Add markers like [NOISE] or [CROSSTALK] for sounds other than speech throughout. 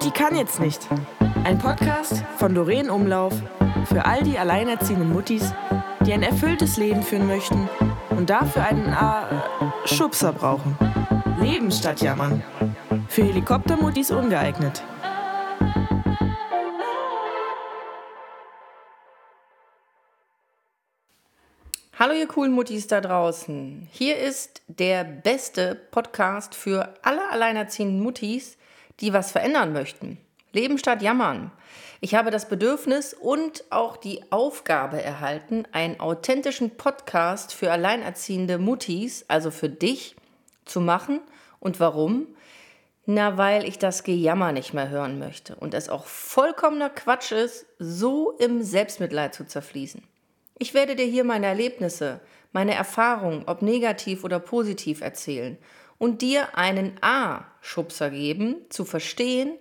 Mutti kann jetzt nicht. Ein Podcast von Doreen Umlauf für all die alleinerziehenden Muttis, die ein erfülltes Leben führen möchten und dafür einen äh, Schubser brauchen. Leben statt Jammern. Für Helikoptermuttis ungeeignet. Hallo ihr coolen Muttis da draußen. Hier ist der beste Podcast für alle alleinerziehenden Muttis, die was verändern möchten. Leben statt Jammern. Ich habe das Bedürfnis und auch die Aufgabe erhalten, einen authentischen Podcast für alleinerziehende Muttis, also für dich, zu machen. Und warum? Na, weil ich das Gejammer nicht mehr hören möchte und es auch vollkommener Quatsch ist, so im Selbstmitleid zu zerfließen. Ich werde dir hier meine Erlebnisse, meine Erfahrungen, ob negativ oder positiv erzählen und dir einen A-Schubser geben, zu verstehen,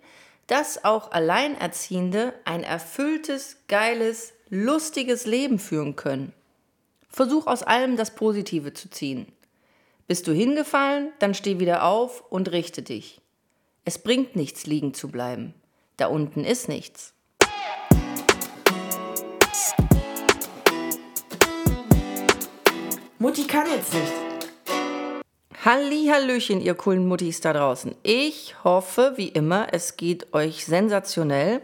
dass auch Alleinerziehende ein erfülltes, geiles, lustiges Leben führen können. Versuch aus allem das Positive zu ziehen. Bist du hingefallen, dann steh wieder auf und richte dich. Es bringt nichts, liegen zu bleiben. Da unten ist nichts. Mutti kann jetzt nicht. Hallihallöchen, ihr coolen Muttis da draußen. Ich hoffe, wie immer, es geht euch sensationell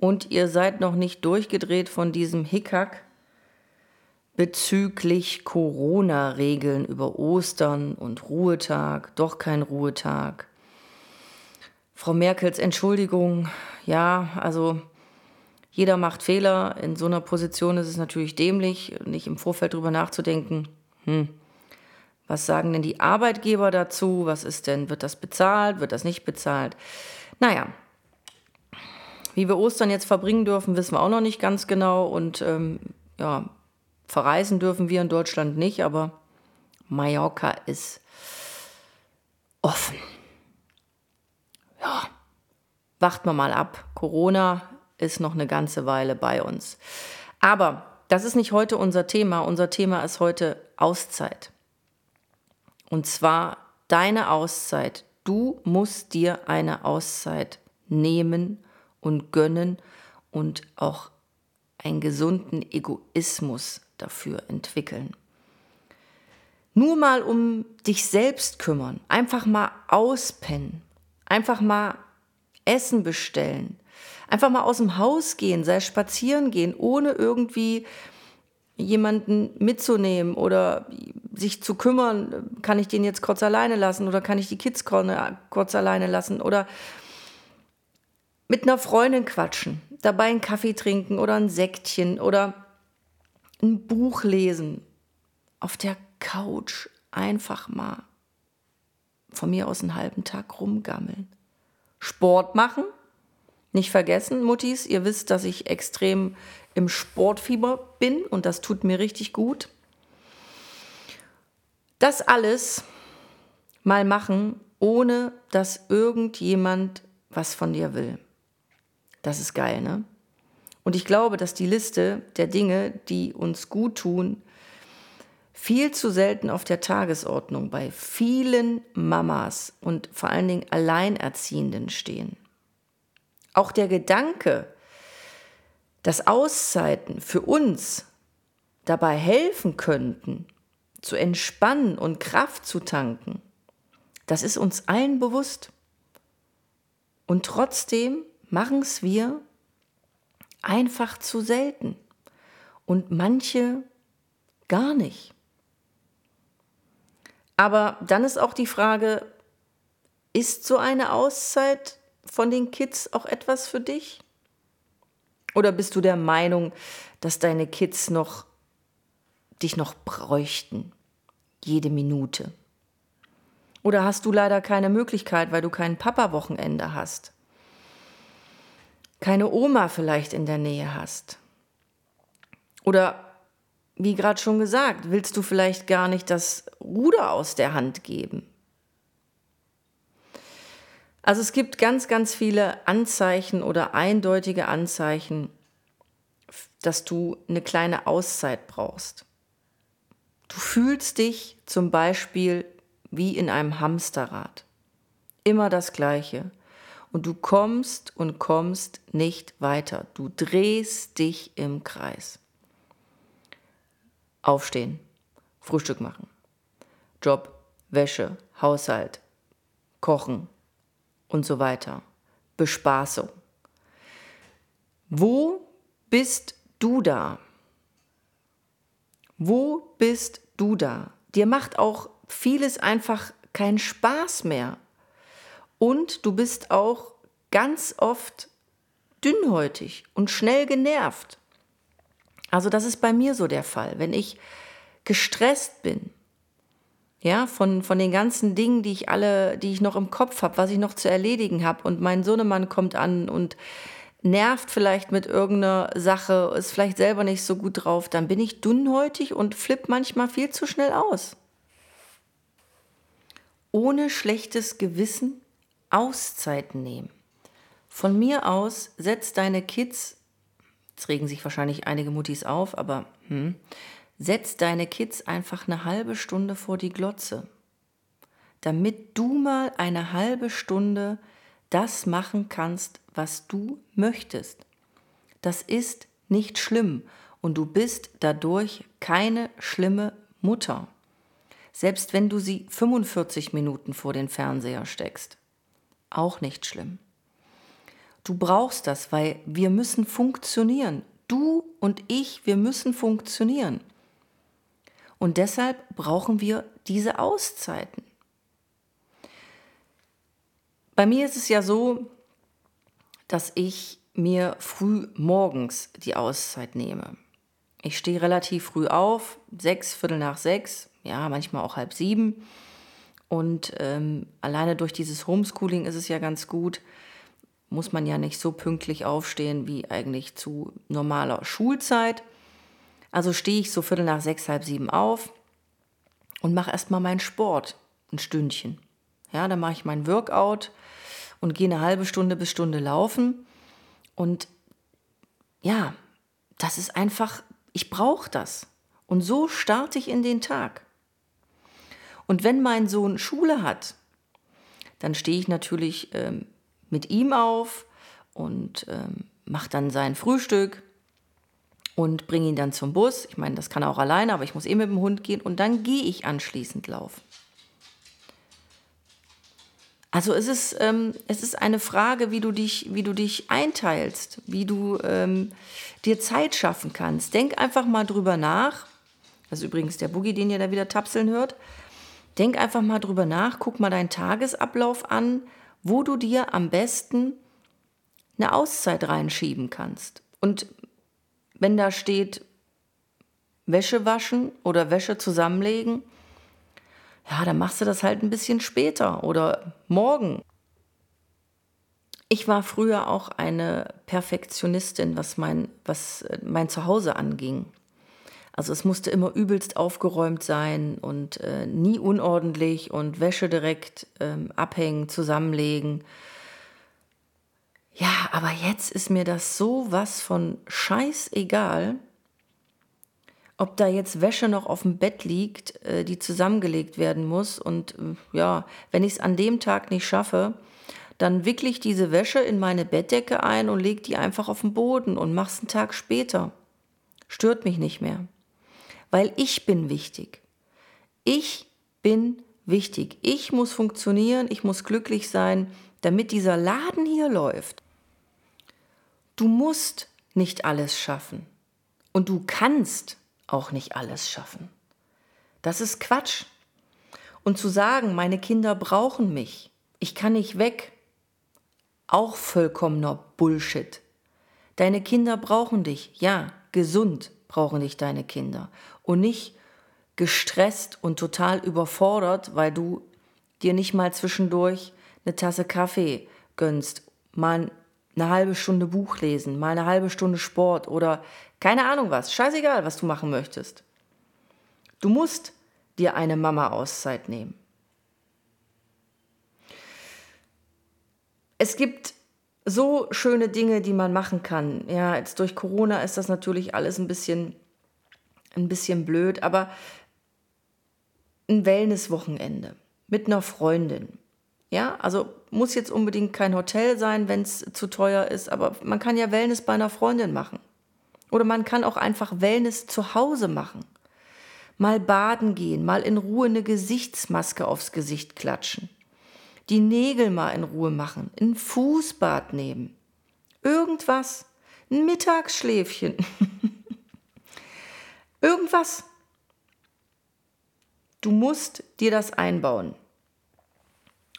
und ihr seid noch nicht durchgedreht von diesem Hickhack bezüglich Corona-Regeln über Ostern und Ruhetag, doch kein Ruhetag. Frau Merkels Entschuldigung, ja, also jeder macht Fehler. In so einer Position ist es natürlich dämlich, nicht im Vorfeld drüber nachzudenken. Hm. Was sagen denn die Arbeitgeber dazu? Was ist denn, wird das bezahlt? Wird das nicht bezahlt? Naja, wie wir Ostern jetzt verbringen dürfen, wissen wir auch noch nicht ganz genau. Und ähm, ja, verreisen dürfen wir in Deutschland nicht, aber Mallorca ist offen. Ja, wacht man mal ab. Corona ist noch eine ganze Weile bei uns. Aber das ist nicht heute unser Thema. Unser Thema ist heute Auszeit. Und zwar deine Auszeit. Du musst dir eine Auszeit nehmen und gönnen und auch einen gesunden Egoismus dafür entwickeln. Nur mal um dich selbst kümmern, einfach mal auspennen, einfach mal Essen bestellen, Einfach mal aus dem Haus gehen, sei spazieren gehen, ohne irgendwie jemanden mitzunehmen oder sich zu kümmern, kann ich den jetzt kurz alleine lassen oder kann ich die Kids kurz alleine lassen oder mit einer Freundin quatschen, dabei einen Kaffee trinken oder ein Sektchen oder ein Buch lesen, auf der Couch einfach mal von mir aus einen halben Tag rumgammeln. Sport machen, nicht vergessen, Muttis, ihr wisst, dass ich extrem im Sportfieber bin und das tut mir richtig gut. Das alles mal machen, ohne dass irgendjemand was von dir will. Das ist geil, ne? Und ich glaube, dass die Liste der Dinge, die uns gut tun, viel zu selten auf der Tagesordnung bei vielen Mamas und vor allen Dingen Alleinerziehenden stehen. Auch der Gedanke, dass Auszeiten für uns dabei helfen könnten, zu entspannen und Kraft zu tanken, das ist uns allen bewusst. Und trotzdem machen es wir einfach zu selten und manche gar nicht. Aber dann ist auch die Frage, ist so eine Auszeit von den Kids auch etwas für dich? Oder bist du der Meinung, dass deine Kids noch dich noch bräuchten, jede Minute? Oder hast du leider keine Möglichkeit, weil du kein Papa-Wochenende hast? Keine Oma vielleicht in der Nähe hast? Oder wie gerade schon gesagt, willst du vielleicht gar nicht das Ruder aus der Hand geben? Also es gibt ganz, ganz viele Anzeichen oder eindeutige Anzeichen, dass du eine kleine Auszeit brauchst. Du fühlst dich zum Beispiel wie in einem Hamsterrad. Immer das Gleiche. und du kommst und kommst nicht weiter. Du drehst dich im Kreis. Aufstehen, Frühstück machen, Job, Wäsche, Haushalt, Kochen und so weiter. Bespaßung. Wo bist du da? Wo bist du da? Dir macht auch vieles einfach keinen Spaß mehr. Und du bist auch ganz oft dünnhäutig und schnell genervt. Also das ist bei mir so der Fall. Wenn ich gestresst bin, ja, von, von den ganzen Dingen, die ich alle, die ich noch im Kopf habe, was ich noch zu erledigen habe und mein Sohnemann kommt an und nervt vielleicht mit irgendeiner Sache, ist vielleicht selber nicht so gut drauf, dann bin ich dünnhäutig und flipp manchmal viel zu schnell aus. Ohne schlechtes Gewissen Auszeiten nehmen. Von mir aus setz deine Kids, jetzt regen sich wahrscheinlich einige Muttis auf, aber hm, setz deine Kids einfach eine halbe Stunde vor die Glotze, damit du mal eine halbe Stunde das machen kannst, was du möchtest. Das ist nicht schlimm und du bist dadurch keine schlimme Mutter. Selbst wenn du sie 45 Minuten vor den Fernseher steckst. Auch nicht schlimm. Du brauchst das, weil wir müssen funktionieren. Du und ich, wir müssen funktionieren. Und deshalb brauchen wir diese Auszeiten. Bei mir ist es ja so, dass ich mir früh morgens die Auszeit nehme. Ich stehe relativ früh auf, sechs, Viertel nach sechs, ja, manchmal auch halb sieben. Und ähm, alleine durch dieses Homeschooling ist es ja ganz gut, muss man ja nicht so pünktlich aufstehen wie eigentlich zu normaler Schulzeit. Also stehe ich so Viertel nach sechs, halb sieben auf und mache erstmal meinen Sport, ein Stündchen. Ja, dann mache ich mein Workout und gehe eine halbe Stunde bis Stunde laufen. Und ja, das ist einfach, ich brauche das. Und so starte ich in den Tag. Und wenn mein Sohn Schule hat, dann stehe ich natürlich ähm, mit ihm auf und ähm, mache dann sein Frühstück und bringe ihn dann zum Bus. Ich meine, das kann er auch alleine, aber ich muss eh mit dem Hund gehen und dann gehe ich anschließend laufen. Also es ist, ähm, es ist eine Frage, wie du dich, wie du dich einteilst, wie du ähm, dir Zeit schaffen kannst. Denk einfach mal drüber nach. Das ist übrigens der Boogie, den ihr da wieder tapseln hört. Denk einfach mal drüber nach, guck mal deinen Tagesablauf an, wo du dir am besten eine Auszeit reinschieben kannst. Und wenn da steht Wäsche waschen oder Wäsche zusammenlegen, ja, dann machst du das halt ein bisschen später oder morgen. Ich war früher auch eine Perfektionistin, was mein, was äh, mein Zuhause anging. Also es musste immer übelst aufgeräumt sein und äh, nie unordentlich und Wäsche direkt ähm, abhängen, zusammenlegen. Ja, aber jetzt ist mir das so was von scheißegal, ob da jetzt Wäsche noch auf dem Bett liegt, äh, die zusammengelegt werden muss. Und äh, ja, wenn ich es an dem Tag nicht schaffe, dann wickle ich diese Wäsche in meine Bettdecke ein und lege die einfach auf den Boden und mache es einen Tag später. Stört mich nicht mehr. Weil ich bin wichtig. Ich bin wichtig. Ich muss funktionieren, ich muss glücklich sein, damit dieser Laden hier läuft. Du musst nicht alles schaffen. Und du kannst auch nicht alles schaffen. Das ist Quatsch. Und zu sagen, meine Kinder brauchen mich, ich kann nicht weg, auch vollkommener Bullshit. Deine Kinder brauchen dich, ja, gesund brauchen dich deine Kinder. Und nicht gestresst und total überfordert, weil du dir nicht mal zwischendurch eine Tasse Kaffee gönnst, mal eine halbe Stunde Buch lesen, mal eine halbe Stunde Sport oder keine Ahnung was. Scheißegal, was du machen möchtest. Du musst dir eine Mama-Auszeit nehmen. Es gibt so schöne Dinge, die man machen kann. Ja, jetzt durch Corona ist das natürlich alles ein bisschen, ein bisschen blöd, aber ein Wellnesswochenende mit einer Freundin Ja, also muss jetzt unbedingt kein Hotel sein, wenn es zu teuer ist, aber man kann ja Wellness bei einer Freundin machen. Oder man kann auch einfach Wellness zu Hause machen. Mal baden gehen, mal in Ruhe eine Gesichtsmaske aufs Gesicht klatschen. Die Nägel mal in Ruhe machen, ein Fußbad nehmen. Irgendwas. Ein Mittagsschläfchen. [LAUGHS] Irgendwas. Du musst dir das einbauen.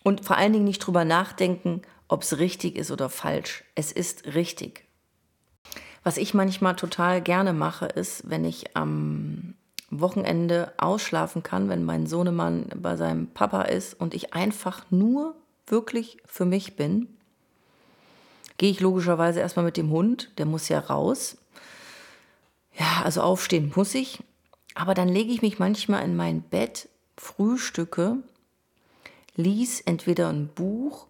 Und vor allen Dingen nicht drüber nachdenken, ob es richtig ist oder falsch. Es ist richtig. Was ich manchmal total gerne mache, ist, wenn ich am Wochenende ausschlafen kann, wenn mein Sohnemann bei seinem Papa ist und ich einfach nur wirklich für mich bin, gehe ich logischerweise erstmal mit dem Hund, der muss ja raus. Ja, also aufstehen muss ich. Aber dann lege ich mich manchmal in mein Bett, frühstücke, lies entweder ein Buch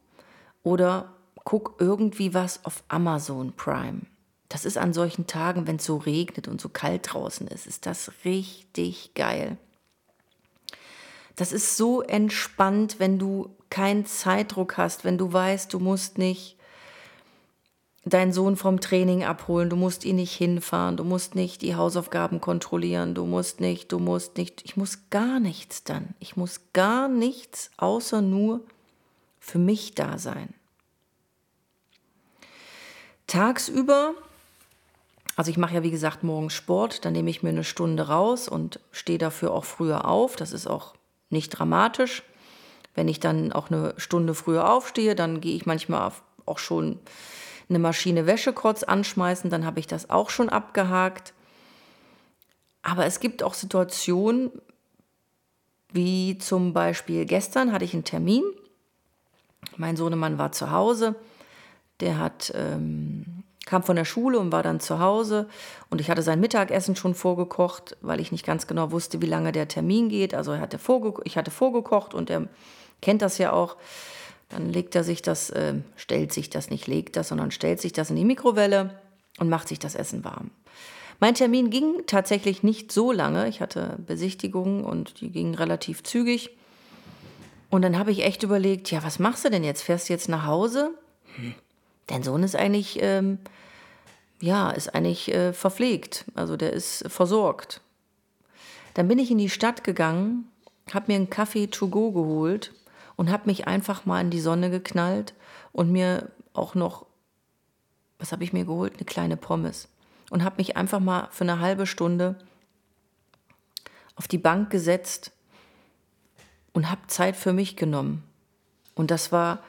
oder guck irgendwie was auf Amazon Prime. Das ist an solchen Tagen, wenn es so regnet und so kalt draußen ist, ist das richtig geil. Das ist so entspannt, wenn du keinen Zeitdruck hast, wenn du weißt, du musst nicht deinen Sohn vom Training abholen, du musst ihn nicht hinfahren, du musst nicht die Hausaufgaben kontrollieren, du musst nicht, du musst nicht, ich muss gar nichts dann. Ich muss gar nichts außer nur für mich da sein. Tagsüber, also ich mache ja wie gesagt morgens Sport, dann nehme ich mir eine Stunde raus und stehe dafür auch früher auf. Das ist auch nicht dramatisch. Wenn ich dann auch eine Stunde früher aufstehe, dann gehe ich manchmal auch schon eine Maschine Wäsche kurz anschmeißen, dann habe ich das auch schon abgehakt. Aber es gibt auch Situationen, wie zum Beispiel gestern hatte ich einen Termin. Mein Sohnemann war zu Hause. Der hat, ähm, kam von der Schule und war dann zu Hause. Und ich hatte sein Mittagessen schon vorgekocht, weil ich nicht ganz genau wusste, wie lange der Termin geht. Also er hatte ich hatte vorgekocht und er kennt das ja auch. Dann legt er sich das, äh, stellt sich das, nicht legt das, sondern stellt sich das in die Mikrowelle und macht sich das Essen warm. Mein Termin ging tatsächlich nicht so lange. Ich hatte Besichtigungen und die gingen relativ zügig. Und dann habe ich echt überlegt, ja, was machst du denn jetzt? Fährst du jetzt nach Hause? Hm. Dein Sohn ist eigentlich, ähm, ja, ist eigentlich äh, verpflegt. Also der ist versorgt. Dann bin ich in die Stadt gegangen, habe mir einen Kaffee to go geholt und habe mich einfach mal in die Sonne geknallt und mir auch noch, was habe ich mir geholt? Eine kleine Pommes. Und habe mich einfach mal für eine halbe Stunde auf die Bank gesetzt und habe Zeit für mich genommen. Und das war,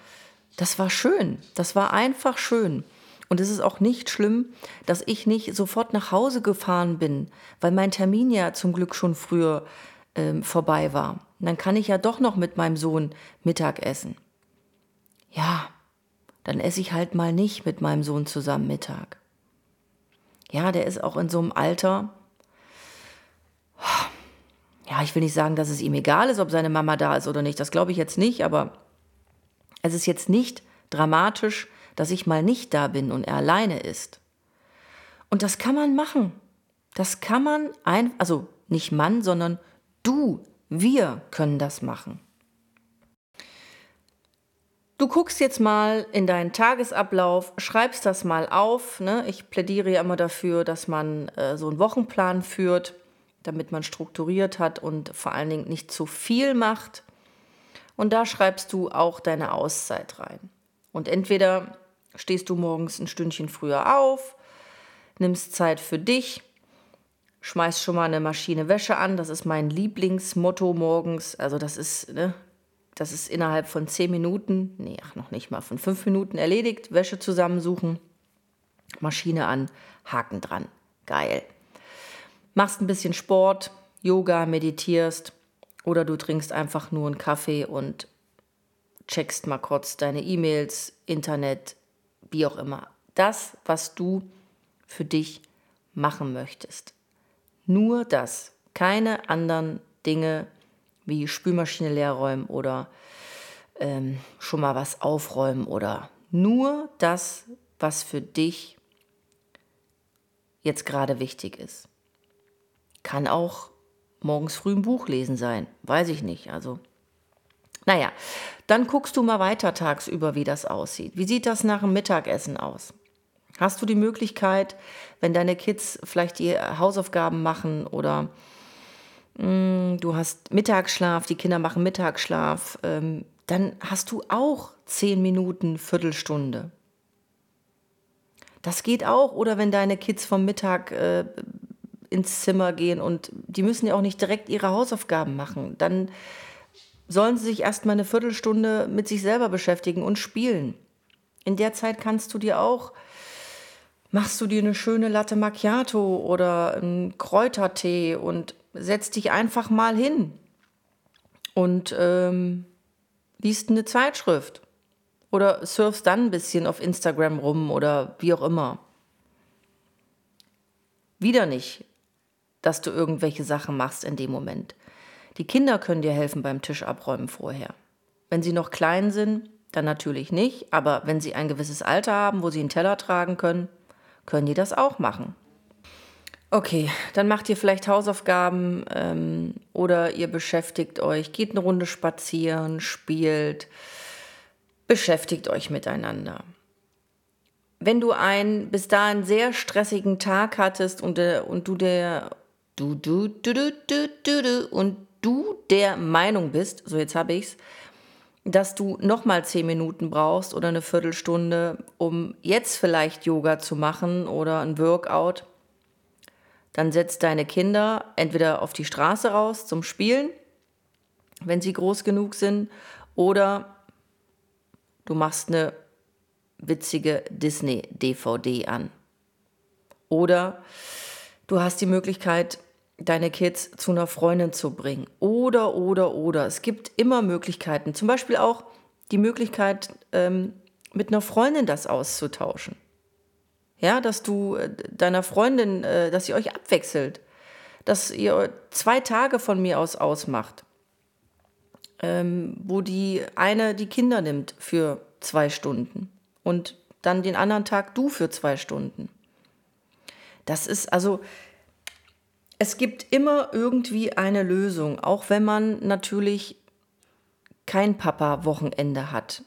das war schön. Das war einfach schön. Und es ist auch nicht schlimm, dass ich nicht sofort nach Hause gefahren bin, weil mein Termin ja zum Glück schon früher äh, vorbei war. Und dann kann ich ja doch noch mit meinem Sohn Mittag essen. Ja, dann esse ich halt mal nicht mit meinem Sohn zusammen Mittag. Ja, der ist auch in so einem Alter. Ja, ich will nicht sagen, dass es ihm egal ist, ob seine Mama da ist oder nicht. Das glaube ich jetzt nicht, aber es ist jetzt nicht dramatisch, dass ich mal nicht da bin und er alleine ist. Und das kann man machen. Das kann man ein, also nicht Mann, sondern du wir können das machen. Du guckst jetzt mal in deinen Tagesablauf, schreibst das mal auf. Ne? Ich plädiere ja immer dafür, dass man äh, so einen Wochenplan führt, damit man strukturiert hat und vor allen Dingen nicht zu viel macht. Und da schreibst du auch deine Auszeit rein. Und entweder stehst du morgens ein Stündchen früher auf, nimmst Zeit für dich schmeiß schon mal eine Maschine Wäsche an. Das ist mein Lieblingsmotto morgens. Also das ist, ne, das ist innerhalb von zehn Minuten, nee, ach, noch nicht mal, von fünf Minuten erledigt. Wäsche zusammensuchen, Maschine an, Haken dran. Geil. Machst ein bisschen Sport, Yoga, meditierst oder du trinkst einfach nur einen Kaffee und checkst mal kurz deine E-Mails, Internet, wie auch immer. Das, was du für dich machen möchtest. Nur das, keine anderen Dinge wie Spülmaschine leerräumen oder ähm, schon mal was aufräumen oder nur das, was für dich jetzt gerade wichtig ist. Kann auch morgens früh ein Buch lesen sein, weiß ich nicht. Also Naja, dann guckst du mal weiter tagsüber, wie das aussieht. Wie sieht das nach dem Mittagessen aus? Hast du die Möglichkeit, wenn deine Kids vielleicht die Hausaufgaben machen oder mh, mm, du hast Mittagsschlaf, die Kinder machen Mittagsschlaf, ähm, dann hast du auch zehn Minuten, Viertelstunde. Das geht auch. Oder wenn deine Kids vom Mittag äh, ins Zimmer gehen und die müssen ja auch nicht direkt ihre Hausaufgaben machen, dann sollen sie sich erstmal eine Viertelstunde mit sich selber beschäftigen und spielen. In der Zeit kannst du dir auch, machst du dir eine schöne Latte Macchiato oder einen Kräutertee und setzt dich einfach mal hin und ähm, liest eine Zeitschrift oder surfst dann ein bisschen auf Instagram rum oder wie auch immer. Wieder nicht, dass du irgendwelche Sachen machst in dem Moment. Die Kinder können dir helfen beim Tisch abräumen vorher. Wenn sie noch klein sind, dann natürlich nicht, aber wenn sie ein gewisses Alter haben, wo sie einen Teller tragen können, können die das auch machen. Okay, dann macht ihr vielleicht Hausaufgaben ähm, oder ihr beschäftigt euch, geht eine Runde spazieren, spielt, beschäftigt euch miteinander. Wenn du einen bis dahin sehr stressigen Tag hattest und, äh, und du der du, du, du, du, du, du, du, und du der Meinung bist, so jetzt habe ich's, dass du nochmal zehn Minuten brauchst oder eine Viertelstunde, um jetzt vielleicht Yoga zu machen oder ein Workout, dann setzt deine Kinder entweder auf die Straße raus zum Spielen, wenn sie groß genug sind, oder du machst eine witzige Disney-DVD an. Oder du hast die Möglichkeit, deine Kids zu einer Freundin zu bringen. Oder, oder, oder. Es gibt immer Möglichkeiten. Zum Beispiel auch die Möglichkeit, ähm, mit einer Freundin das auszutauschen. Ja, dass du äh, deiner Freundin, äh, dass ihr euch abwechselt. Dass ihr zwei Tage von mir aus ausmacht. Ähm, wo die eine die Kinder nimmt für zwei Stunden und dann den anderen Tag du für zwei Stunden. Das ist also, es gibt immer irgendwie eine Lösung, auch wenn man natürlich kein Papa-Wochenende hat.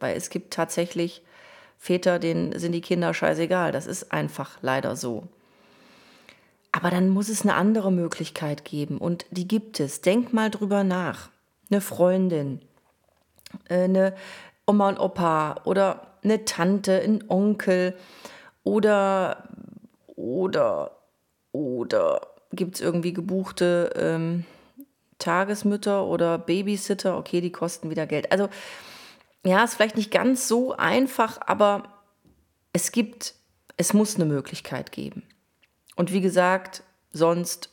Weil es gibt tatsächlich Väter, denen sind die Kinder scheißegal. Das ist einfach leider so. Aber dann muss es eine andere Möglichkeit geben und die gibt es. Denk mal drüber nach. Eine Freundin, äh, eine Oma und Opa oder eine Tante, ein Onkel oder oder oder gibt es irgendwie gebuchte ähm, Tagesmütter oder Babysitter? Okay, die kosten wieder Geld. Also ja, ist vielleicht nicht ganz so einfach, aber es gibt, es muss eine Möglichkeit geben. Und wie gesagt, sonst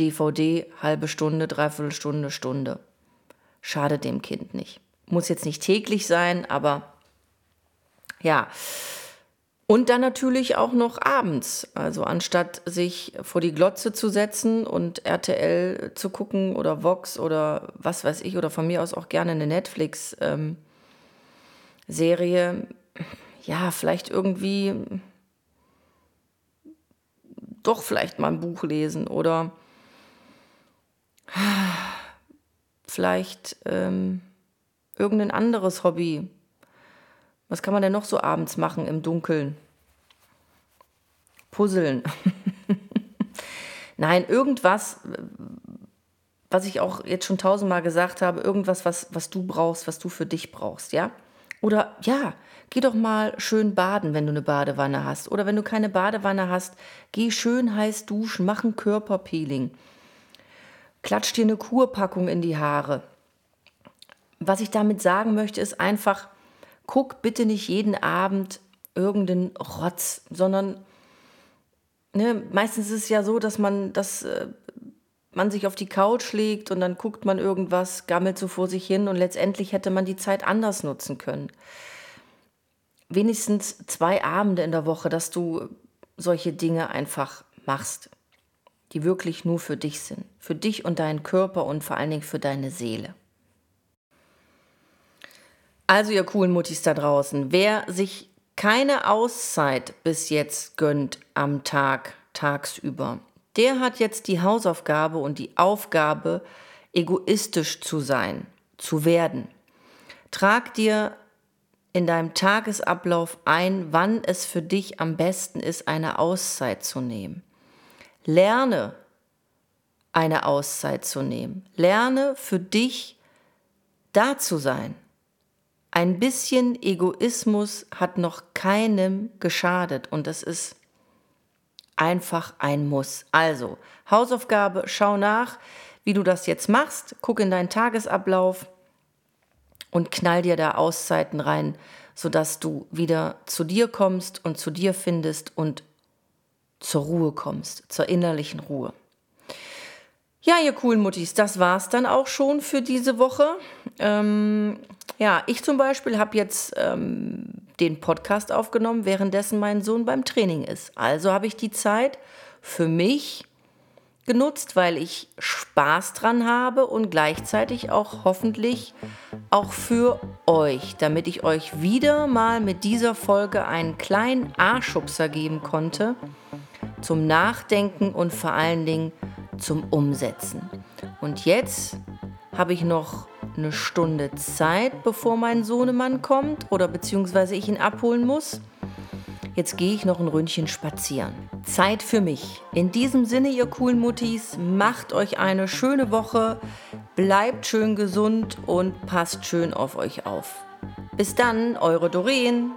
DVD, halbe Stunde, dreiviertel Stunde, Stunde. Schadet dem Kind nicht. Muss jetzt nicht täglich sein, aber ja, und dann natürlich auch noch abends. Also anstatt sich vor die Glotze zu setzen und RTL zu gucken oder Vox oder was weiß ich, oder von mir aus auch gerne eine Netflix-Serie, ähm, ja, vielleicht irgendwie doch vielleicht mal ein Buch lesen oder vielleicht ähm, irgendein anderes Hobby was kann man denn noch so abends machen im Dunkeln? Puzzeln. [LAUGHS] Nein, irgendwas, was ich auch jetzt schon tausendmal gesagt habe, irgendwas, was, was du brauchst, was du für dich brauchst, ja? Oder ja, geh doch mal schön baden, wenn du eine Badewanne hast. Oder wenn du keine Badewanne hast, geh schön heiß duschen, mach ein Körperpeeling. Klatsch dir eine Kurpackung in die Haare. Was ich damit sagen möchte, ist einfach, guck bitte nicht jeden Abend irgendeinen Rotz, sondern ne, meistens ist es ja so, dass man das äh, man sich auf die Couch legt und dann guckt man irgendwas, gammelt so vor sich hin und letztendlich hätte man die Zeit anders nutzen können. Wenigstens zwei Abende in der Woche, dass du solche Dinge einfach machst, die wirklich nur für dich sind, für dich und deinen Körper und vor allen Dingen für deine Seele. Also ihr coolen Muttis da draußen, wer sich keine Auszeit bis jetzt gönnt am Tag, tagsüber, der hat jetzt die Hausaufgabe und die Aufgabe, egoistisch zu sein. zu werden. Trag dir in deinem Tagesablauf ein, wann es für dich am besten ist, eine Auszeit zu nehmen. Lerne eine Auszeit zu nehmen. Lerne für dich da zu sein. Ein bisschen Egoismus hat noch keinem geschadet und das ist einfach ein Muss. Also, Hausaufgabe, schau nach, wie du das jetzt machst, guck in deinen Tagesablauf und knall dir da Auszeiten rein, sodass du wieder zu dir kommst und zu dir findest und zur Ruhe kommst, zur innerlichen Ruhe. Ja, ihr coolen Muttis, das war's dann auch schon für diese Woche. Ähm, ja, ich zum Beispiel habe jetzt ähm, den Podcast aufgenommen, währenddessen mein Sohn beim Training ist. Also habe ich die Zeit für mich genutzt, weil ich Spaß dran habe und gleichzeitig auch hoffentlich auch für euch, damit ich euch wieder mal mit dieser Folge einen kleinen A-Schubser geben konnte zum Nachdenken und vor allen Dingen zum Umsetzen. Und jetzt habe ich noch eine Stunde Zeit, bevor mein Sohnemann kommt oder beziehungsweise ich ihn abholen muss. Jetzt gehe ich noch ein Ründchen spazieren. Zeit für mich. In diesem Sinne, ihr coolen Muttis, macht euch eine schöne Woche, bleibt schön gesund und passt schön auf euch auf. Bis dann, eure Doreen.